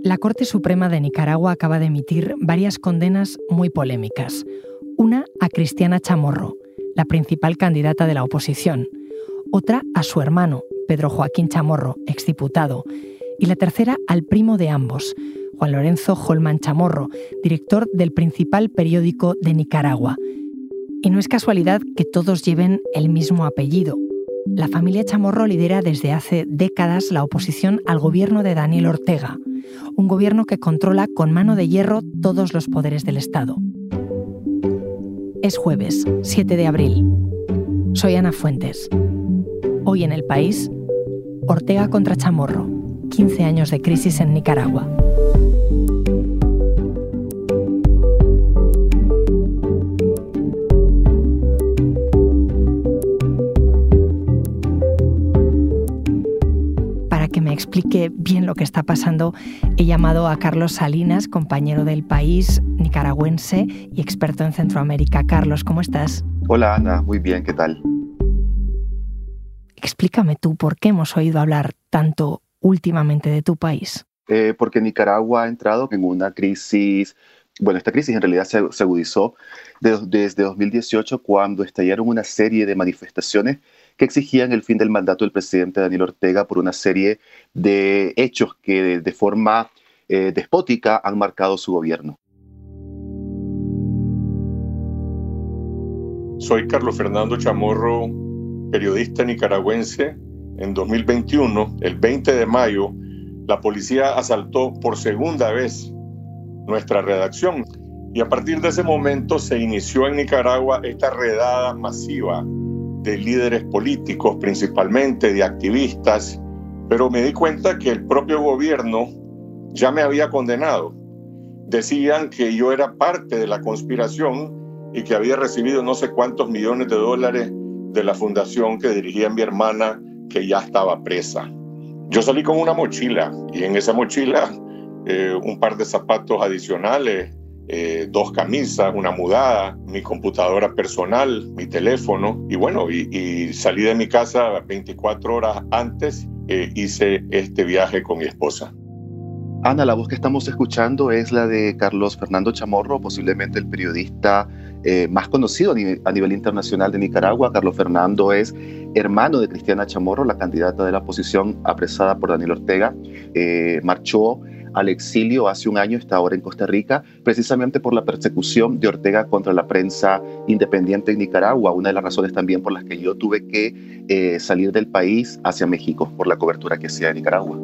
La Corte Suprema de Nicaragua acaba de emitir varias condenas muy polémicas. Una a Cristiana Chamorro, la principal candidata de la oposición. Otra a su hermano, Pedro Joaquín Chamorro, exdiputado. Y la tercera al primo de ambos, Juan Lorenzo Holman Chamorro, director del principal periódico de Nicaragua. Y no es casualidad que todos lleven el mismo apellido. La familia Chamorro lidera desde hace décadas la oposición al gobierno de Daniel Ortega un gobierno que controla con mano de hierro todos los poderes del Estado. Es jueves, 7 de abril. Soy Ana Fuentes. Hoy en el país, Ortega contra Chamorro, 15 años de crisis en Nicaragua. Explique bien lo que está pasando, he llamado a Carlos Salinas, compañero del país, nicaragüense y experto en Centroamérica. Carlos, ¿cómo estás? Hola Ana, muy bien, ¿qué tal? Explícame tú por qué hemos oído hablar tanto últimamente de tu país. Eh, porque Nicaragua ha entrado en una crisis bueno, esta crisis en realidad se, agudizó desde 2018 cuando estallaron una serie de manifestaciones que exigían el fin del mandato del presidente Daniel Ortega por una serie de hechos que de, forma eh, despótica han marcado su gobierno. Soy Carlos Fernando Chamorro, periodista nicaragüense. En 2021, el 20 de mayo, la policía asaltó por segunda vez nuestra redacción. Y a partir de ese momento se inició en Nicaragua esta redada masiva de líderes políticos principalmente, de activistas, pero me di cuenta que el propio gobierno ya me había condenado. Decían que yo era parte de la conspiración y que había recibido no sé cuántos millones de dólares de la fundación que dirigía mi hermana, que ya estaba presa. Yo salí con una mochila y en esa mochila eh, un par de zapatos adicionales, eh, dos camisas, una mudada, mi computadora personal, mi teléfono y bueno, y, salí de mi casa 24 horas antes, eh, hice este viaje con mi esposa. Ana, la voz que estamos escuchando es la de Carlos Fernando Chamorro, posiblemente el periodista eh, más conocido a nivel, internacional de Nicaragua. Carlos Fernando es hermano de Cristiana Chamorro, la candidata de la oposición apresada por Daniel Ortega. marchó al exilio hace un año, está ahora en Costa Rica, precisamente por la persecución de Ortega contra la prensa independiente en Nicaragua, una de las razones también por las que yo tuve que eh, salir del país hacia México, por la cobertura que hacía de Nicaragua.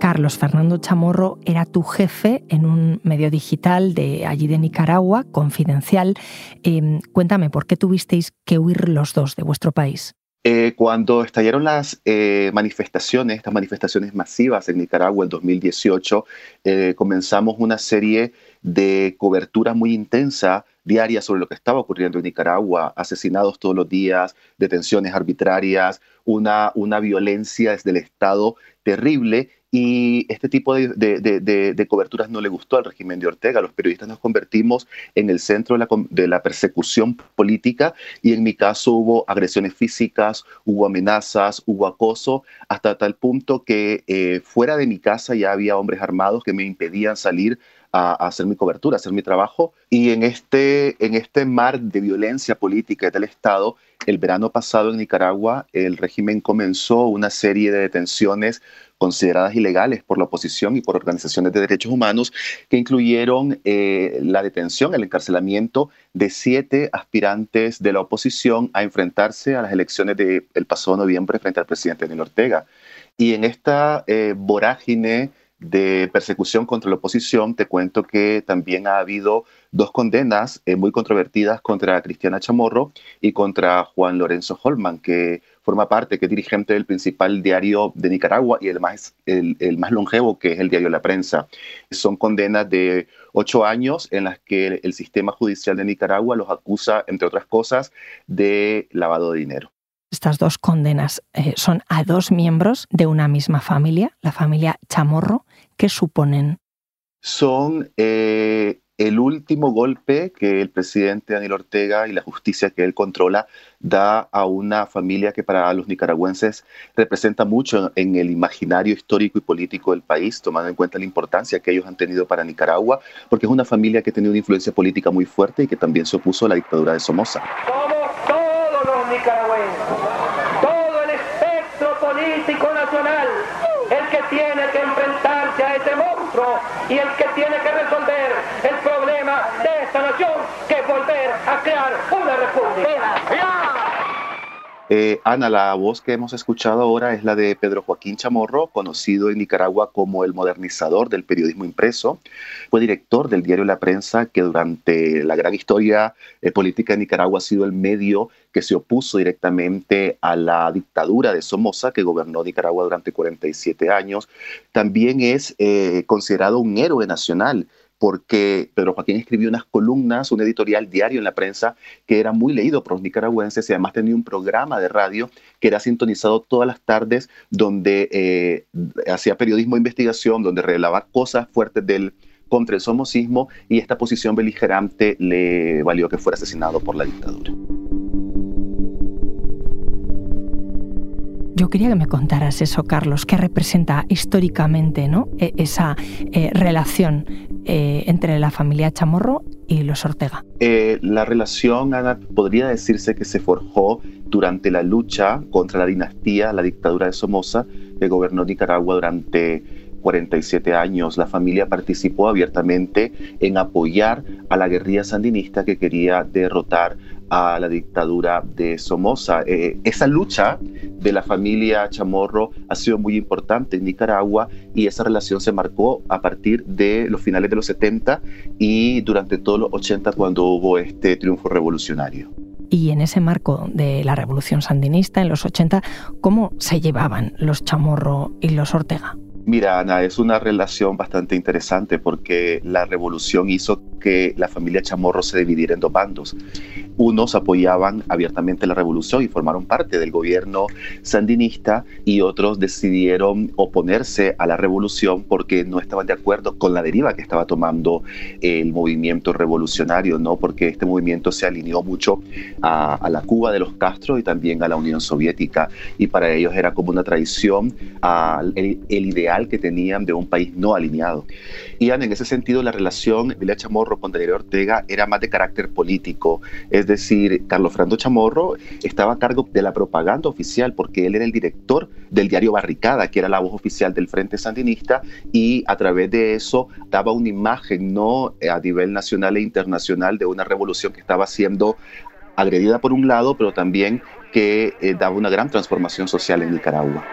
Carlos Fernando Chamorro era tu jefe en un medio digital de allí de Nicaragua, confidencial. Em, cuéntame, ¿por qué tuvisteis que huir los dos de vuestro país? Eh, cuando estallaron las eh, manifestaciones, estas manifestaciones masivas en Nicaragua en 2018, eh, comenzamos una serie de cobertura muy intensa diaria sobre lo que estaba ocurriendo en Nicaragua, asesinados todos los días, detenciones arbitrarias, una, una violencia desde el Estado terrible y este tipo de, coberturas no le gustó al régimen de Ortega. Los periodistas nos convertimos en el centro de la, persecución política y en mi caso hubo agresiones físicas, hubo amenazas, hubo acoso, hasta tal punto que eh, fuera de mi casa ya había hombres armados que me impedían salir a, hacer mi cobertura, a hacer mi trabajo. Y en este, en este mar de violencia política del Estado, el verano pasado en Nicaragua, el régimen comenzó una serie de detenciones consideradas ilegales por la oposición y por organizaciones de derechos humanos, que incluyeron eh, la detención, el encarcelamiento de siete aspirantes de la oposición a enfrentarse a las elecciones del pasado noviembre frente al presidente Daniel Ortega. Y en esta eh, vorágine de persecución contra la oposición, te cuento que también ha habido dos condenas eh, muy controvertidas contra Cristiana Chamorro y contra Juan Lorenzo Holman, que forma parte, que es dirigente del principal diario de Nicaragua y el más, el, más longevo, que es el diario La Prensa. Son condenas de ocho años en las que el, sistema judicial de Nicaragua los acusa, entre otras cosas, de lavado de dinero. Estas dos condenas eh, son a dos miembros de una misma familia, la familia Chamorro. ¿Qué suponen? Son eh, el último golpe que el presidente Daniel Ortega y la justicia que él controla da a una familia que para los nicaragüenses representa mucho en el imaginario histórico y político del país, tomando en cuenta la importancia que ellos han tenido para Nicaragua, porque es una familia que ha tenido una influencia política muy fuerte y que también se opuso a la dictadura de Somoza. Somos todos los nicaragüenses, todo el espectro político el que tiene que enfrentarse a ese monstruo y el que tiene que resolver el problema de esta nación, que es volver a crear una república. Eh, Ana, la voz que hemos escuchado ahora es la de Pedro Joaquín Chamorro, conocido en Nicaragua como el modernizador del periodismo impreso. Fue director del diario La Prensa, que durante la gran historia eh, política de Nicaragua ha sido el medio que se opuso directamente a la dictadura de Somoza, que gobernó Nicaragua durante 47 años. También es eh, considerado un héroe nacional porque Pedro Joaquín escribió unas columnas, un editorial diario en la prensa que era muy leído por los nicaragüenses y además tenía un programa de radio que era sintonizado todas las tardes donde eh, hacía periodismo de investigación, donde revelaba cosas fuertes del contra el somocismo y esta posición beligerante le valió que fuera asesinado por la dictadura. Yo quería que me contaras eso, Carlos, qué representa históricamente ¿no? E, esa eh, relación eh, entre la familia Chamorro y los Ortega. Eh, la relación, podría decirse que se forjó durante la lucha contra la dinastía, la dictadura de Somoza, que gobernó Nicaragua durante 47 años, la familia participó abiertamente en apoyar a la guerrilla sandinista que quería derrotar a la dictadura de Somoza. Eh, esa lucha de la familia Chamorro ha sido muy importante en Nicaragua y esa relación se marcó a partir de los finales de los 70 y durante todos los 80 cuando hubo este triunfo revolucionario. Y en ese marco de la revolución sandinista en los 80, ¿cómo se llevaban los Chamorro y los Ortega? Mira, Ana, es una relación bastante interesante porque la revolución hizo que la familia Chamorro se dividiera en dos bandos. Unos apoyaban abiertamente la revolución y formaron parte del gobierno sandinista y otros decidieron oponerse a la revolución porque no estaban de acuerdo con la deriva que estaba tomando el movimiento revolucionario, ¿no? Porque este movimiento se alineó mucho a, la Cuba de los Castro y también a la Unión Soviética y para ellos era como una traición al el, ideal que tenían de un país no alineado. Y en ese sentido la relación de Chamorro con Daniel Ortega era más de carácter político. Es decir, Carlos Fernando Chamorro estaba a cargo de la propaganda oficial porque él era el director del diario Barricada, que era la voz oficial del Frente Sandinista, y a través de eso daba una imagen no a nivel nacional e internacional de una revolución que estaba siendo agredida por un lado, pero también que eh, daba una gran transformación social en Nicaragua.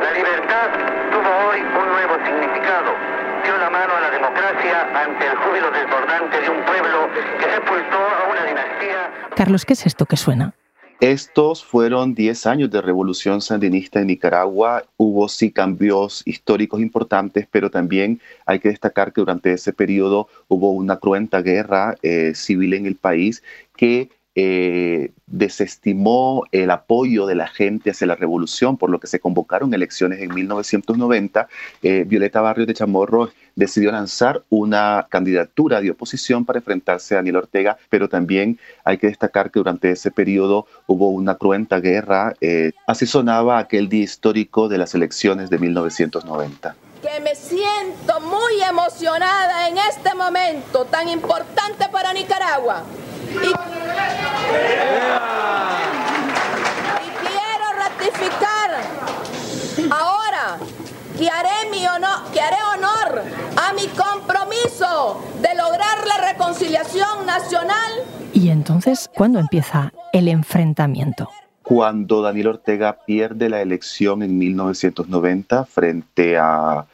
La libertad tuvo hoy un nuevo significado. Dio la mano a la democracia ante el júbilo desbordante de un pueblo que sepultó a una dinastía. Carlos, ¿qué es esto que suena? Estos fueron 10 años de revolución sandinista en Nicaragua. Hubo sí cambios históricos importantes, pero también hay que destacar que durante ese periodo hubo una cruenta guerra eh, civil en el país que eh, desestimó el apoyo de la gente hacia la revolución, por lo que se convocaron elecciones en 1990. Eh, Violeta Barrios de Chamorro decidió lanzar una candidatura de oposición para enfrentarse a Daniel Ortega, pero también hay que destacar que durante ese periodo hubo una cruenta guerra. Eh, así sonaba aquel día histórico de las elecciones de 1990 que me siento muy emocionada en este momento tan importante para Nicaragua y, quiero ratificar ahora que haré, mi honor, que haré honor a mi compromiso de lograr la reconciliación nacional. ¿Y entonces cuándo empieza el enfrentamiento? Cuando Daniel Ortega pierde la elección en 1990 frente a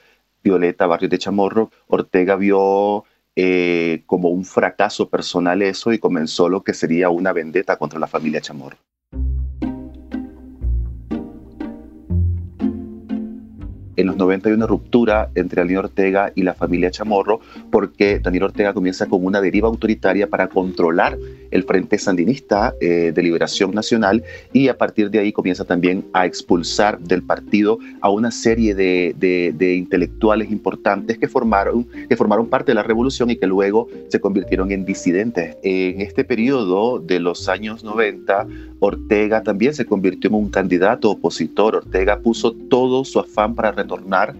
Violeta Barrios de Chamorro, Ortega vio eh, como un fracaso personal eso y comenzó lo que sería una vendetta contra la familia Chamorro. En los 90 hay una ruptura entre Daniel Ortega y la familia Chamorro porque Daniel Ortega comienza con una deriva autoritaria para controlar el Frente Sandinista de Liberación Nacional y a partir de ahí comienza también a expulsar del partido a una serie de, de, intelectuales importantes que formaron, que formaron parte de la revolución y que luego se convirtieron en disidentes. En este periodo de los años 90, Ortega también se convirtió en un candidato opositor. Ortega puso todo su afán para retornar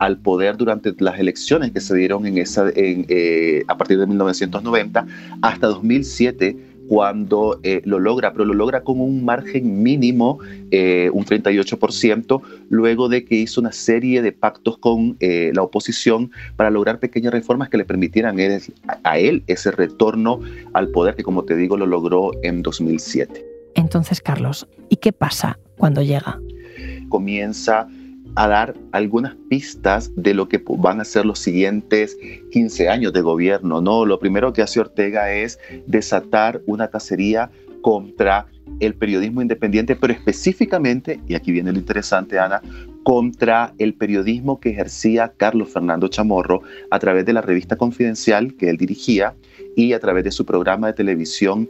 al poder durante las elecciones que se dieron en esa, eh, a partir de 1990 hasta 2007 cuando eh, lo logra, pero lo logra con un margen mínimo, eh, un 38%, luego de que hizo una serie de pactos con la oposición para lograr pequeñas reformas que le permitieran a él ese retorno al poder que, como te digo, lo logró en 2007. Entonces, Carlos, ¿y qué pasa cuando llega? Comienza a dar algunas pistas de lo que van a ser los siguientes 15 años de gobierno. ¿no? Lo primero que hace Ortega es desatar una cacería contra el periodismo independiente, pero específicamente, y aquí viene lo interesante, Ana, contra el periodismo que ejercía Carlos Fernando Chamorro a través de la revista Confidencial que él dirigía y a través de su programa de televisión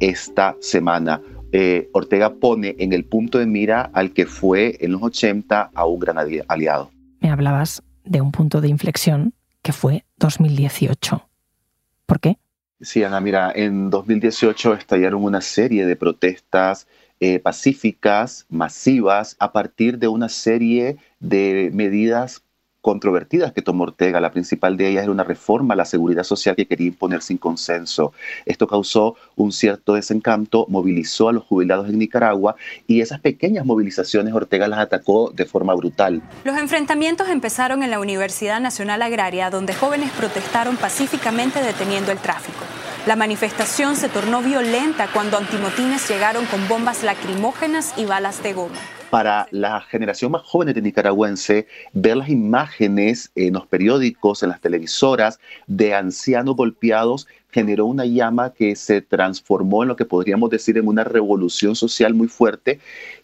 esta semana. Eh, Ortega pone en el punto de mira al que fue en los 80 a un gran aliado. Me hablabas de un punto de inflexión que fue 2018. ¿Por qué? Sí, Ana, mira, en 2018 estallaron una serie de protestas eh, pacíficas, masivas, a partir de una serie de medidas controvertidas que tomó Ortega. La principal de ellas era una reforma a la seguridad social que quería imponer sin consenso. Esto causó un cierto desencanto, movilizó a los jubilados en Nicaragua y esas pequeñas movilizaciones Ortega las atacó de forma brutal. Los enfrentamientos empezaron en la Universidad Nacional Agraria, donde jóvenes protestaron pacíficamente deteniendo el tráfico. La manifestación se tornó violenta cuando antimotines llegaron con bombas lacrimógenas y balas de goma para la generación más joven de nicaragüense ver las imágenes en los periódicos, en las televisoras de ancianos golpeados generó una llama que se transformó en lo que podríamos decir en una revolución social muy fuerte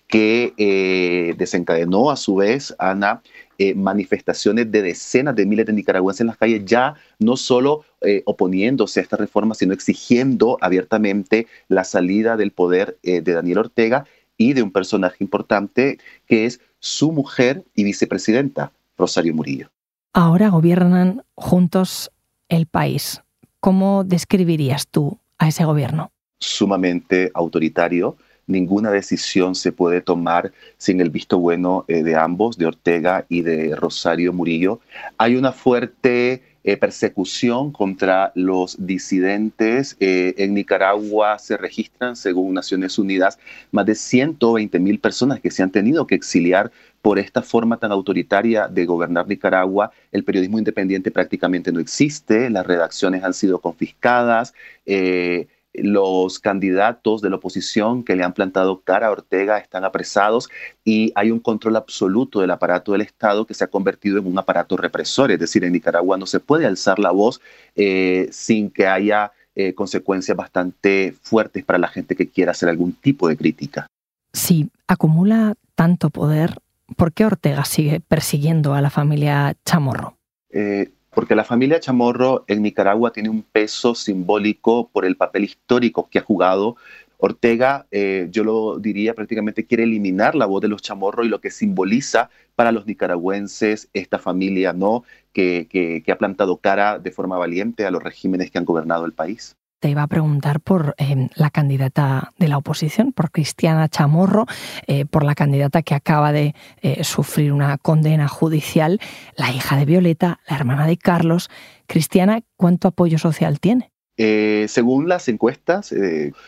que eh, desencadenó a su vez, Ana, eh, manifestaciones de decenas de miles de nicaragüenses en las calles, ya no solo eh, oponiéndose a esta reforma, sino exigiendo abiertamente la salida del poder de Daniel Ortega y de un personaje importante que es su mujer y vicepresidenta, Rosario Murillo. Ahora gobiernan juntos el país. ¿Cómo describirías tú a ese gobierno? Sumamente autoritario. Ninguna decisión se puede tomar sin el visto bueno eh, de ambos, de Ortega y de Rosario Murillo. Hay una fuerte eh, persecución contra los disidentes. Eh, en Nicaragua se registran, según Naciones Unidas, más de 120 mil personas que se han tenido que exiliar por esta forma tan autoritaria de gobernar Nicaragua. El periodismo independiente prácticamente no existe, las redacciones han sido confiscadas. Eh, los candidatos de la oposición que le han plantado cara a Ortega están apresados y hay un control absoluto del aparato del Estado que se ha convertido en un aparato represor. Es decir, en Nicaragua no se puede alzar la voz eh, sin que haya eh, consecuencias bastante fuertes para la gente que quiera hacer algún tipo de crítica. Si acumula tanto poder, ¿por qué Ortega sigue persiguiendo a la familia Chamorro? Eh, porque la familia Chamorro en Nicaragua tiene un peso simbólico por el papel histórico que ha jugado. Ortega, eh, yo lo diría prácticamente, quiere eliminar la voz de los Chamorro y lo que simboliza para los nicaragüenses esta familia, ¿no? Que, que ha plantado cara de forma valiente a los regímenes que han gobernado el país te iba a preguntar por em, la candidata de la oposición, por Cristiana Chamorro, eh, por la candidata que acaba de eh, sufrir una condena judicial, la hija de Violeta, la hermana de Carlos. Cristiana, ¿cuánto apoyo social tiene? Eh, según las encuestas,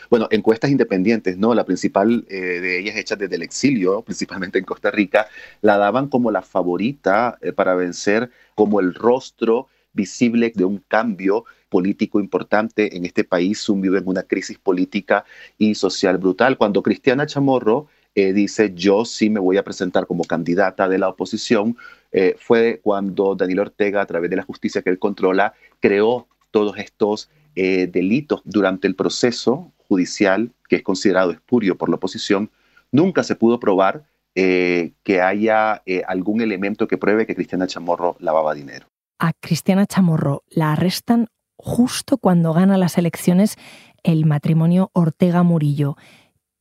bueno, encuestas independientes, ¿no? La principal de ellas hecha desde el exilio, principalmente en Costa Rica, la daban como la favorita para vencer, como el rostro visible de un cambio político importante en este país sumido en una crisis política y social brutal. Cuando Cristiana Chamorro eh, dice yo sí me voy a presentar como candidata de la oposición, eh, fue cuando Daniel Ortega, a través de la justicia que él controla, creó todos estos eh, delitos durante el proceso judicial, que es considerado espurio por la oposición. Nunca se pudo probar que haya algún elemento que pruebe que Cristiana Chamorro lavaba dinero a Cristiana Chamorro la arrestan justo cuando gana las elecciones el matrimonio Ortega Murillo.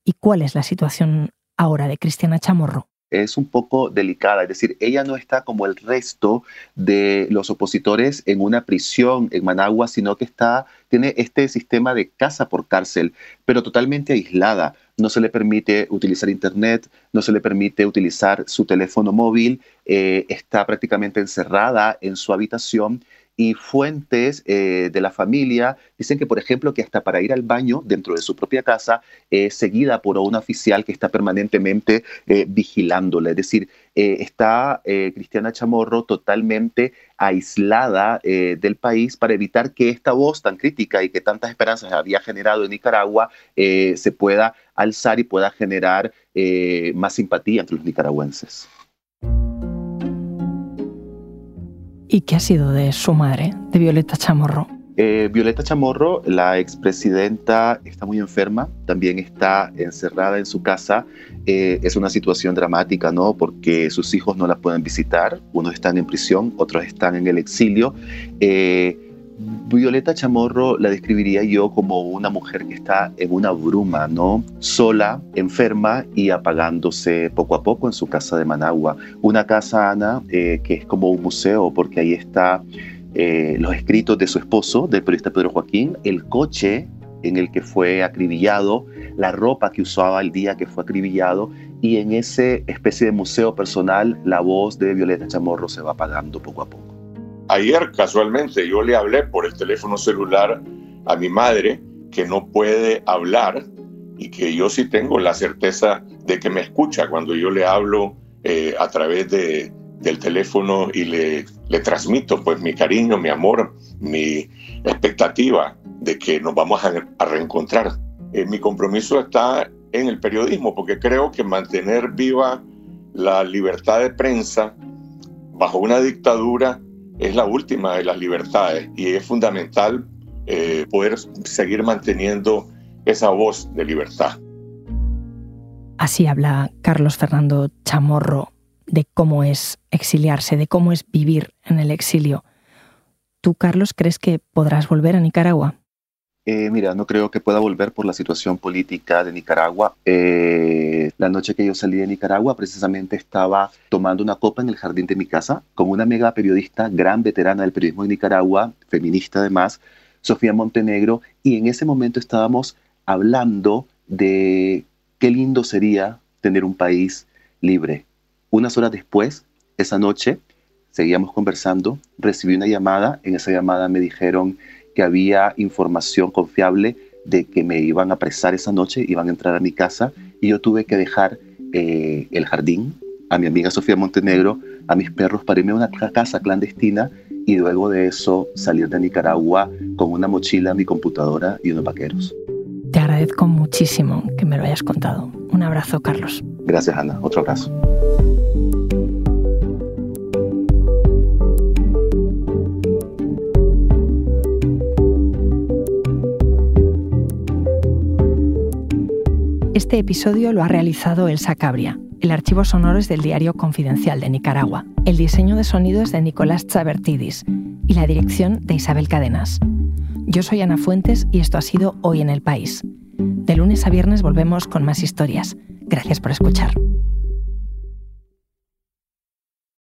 ¿Y cuál es la situación ahora de Cristiana Chamorro? es un poco delicada, es decir, ella no está como el resto de los opositores en una prisión en Managua, sino que está, tiene este sistema de casa por cárcel, pero totalmente aislada. No se le permite utilizar internet, no se le permite utilizar su teléfono móvil, eh, está prácticamente encerrada en su habitación y fuentes eh, de la familia dicen que, por ejemplo, que hasta para ir al baño dentro de su propia casa es seguida por un oficial que está permanentemente eh, vigilándola. Es decir, eh, está Cristiana Chamorro totalmente aislada del país para evitar que esta voz tan crítica y que tantas esperanzas había generado en Nicaragua se pueda alzar y pueda generar más simpatía entre los nicaragüenses. ¿Y qué ha sido de su madre, de Violeta Chamorro? Eh, Violeta Chamorro, la expresidenta, está muy enferma, también está encerrada en su casa. Eh, es una situación dramática, ¿no? Porque sus hijos no la pueden visitar, unos están en prisión, otros están en el exilio. Eh, Violeta Chamorro la describiría yo como una mujer que está en una bruma, ¿no? Sola, enferma y apagándose poco a poco en su casa de Managua. Una casa, Ana, que es como un museo porque ahí está eh, los escritos de su esposo, del periodista Pedro Joaquín, el coche en el que fue acribillado, la ropa que usaba el día que fue acribillado y en ese especie de museo personal la voz de Violeta Chamorro se va apagando poco a poco. Ayer casualmente yo le hablé por el teléfono celular a mi madre que no puede hablar y que yo sí tengo la certeza de que me escucha cuando yo le hablo eh, a través de, del teléfono y le, le transmito pues mi cariño, mi amor, mi expectativa de que nos vamos a, reencontrar. Eh, mi compromiso está en el periodismo porque creo que mantener viva la libertad de prensa bajo una dictadura es la última de las libertades y es fundamental eh, poder seguir manteniendo esa voz de libertad. Así habla Carlos Fernando Chamorro de cómo es exiliarse, de cómo es vivir en el exilio. ¿Tú, Carlos, crees que podrás volver a Nicaragua? Eh, mira, no creo que pueda volver por la situación política de Nicaragua. Eh, la noche que yo salí de Nicaragua, precisamente estaba tomando una copa en el jardín de mi casa con una mega periodista, gran veterana del periodismo de Nicaragua, feminista además, Sofía Montenegro, y en ese momento estábamos hablando de qué lindo sería tener un país libre. Unas horas después, esa noche, seguíamos conversando, recibí una llamada, en esa llamada me dijeron que había información confiable de que me iban a apresar esa noche, iban a entrar a mi casa y yo tuve que dejar eh, el jardín a mi amiga Sofía Montenegro, a mis perros para irme a una casa clandestina y luego de eso salir de Nicaragua con una mochila, mi computadora y unos vaqueros. Te agradezco muchísimo que me lo hayas contado. Un abrazo, Carlos. Gracias, Ana. Otro abrazo. Este episodio lo ha realizado Elsa Cabria. El archivo sonoro es del diario Confidencial de Nicaragua. El diseño de sonido es de Nicolás Chabertidis y la dirección de Isabel Cadenas. Yo soy Ana Fuentes y esto ha sido Hoy en el País. De lunes a viernes volvemos con más historias. Gracias por escuchar.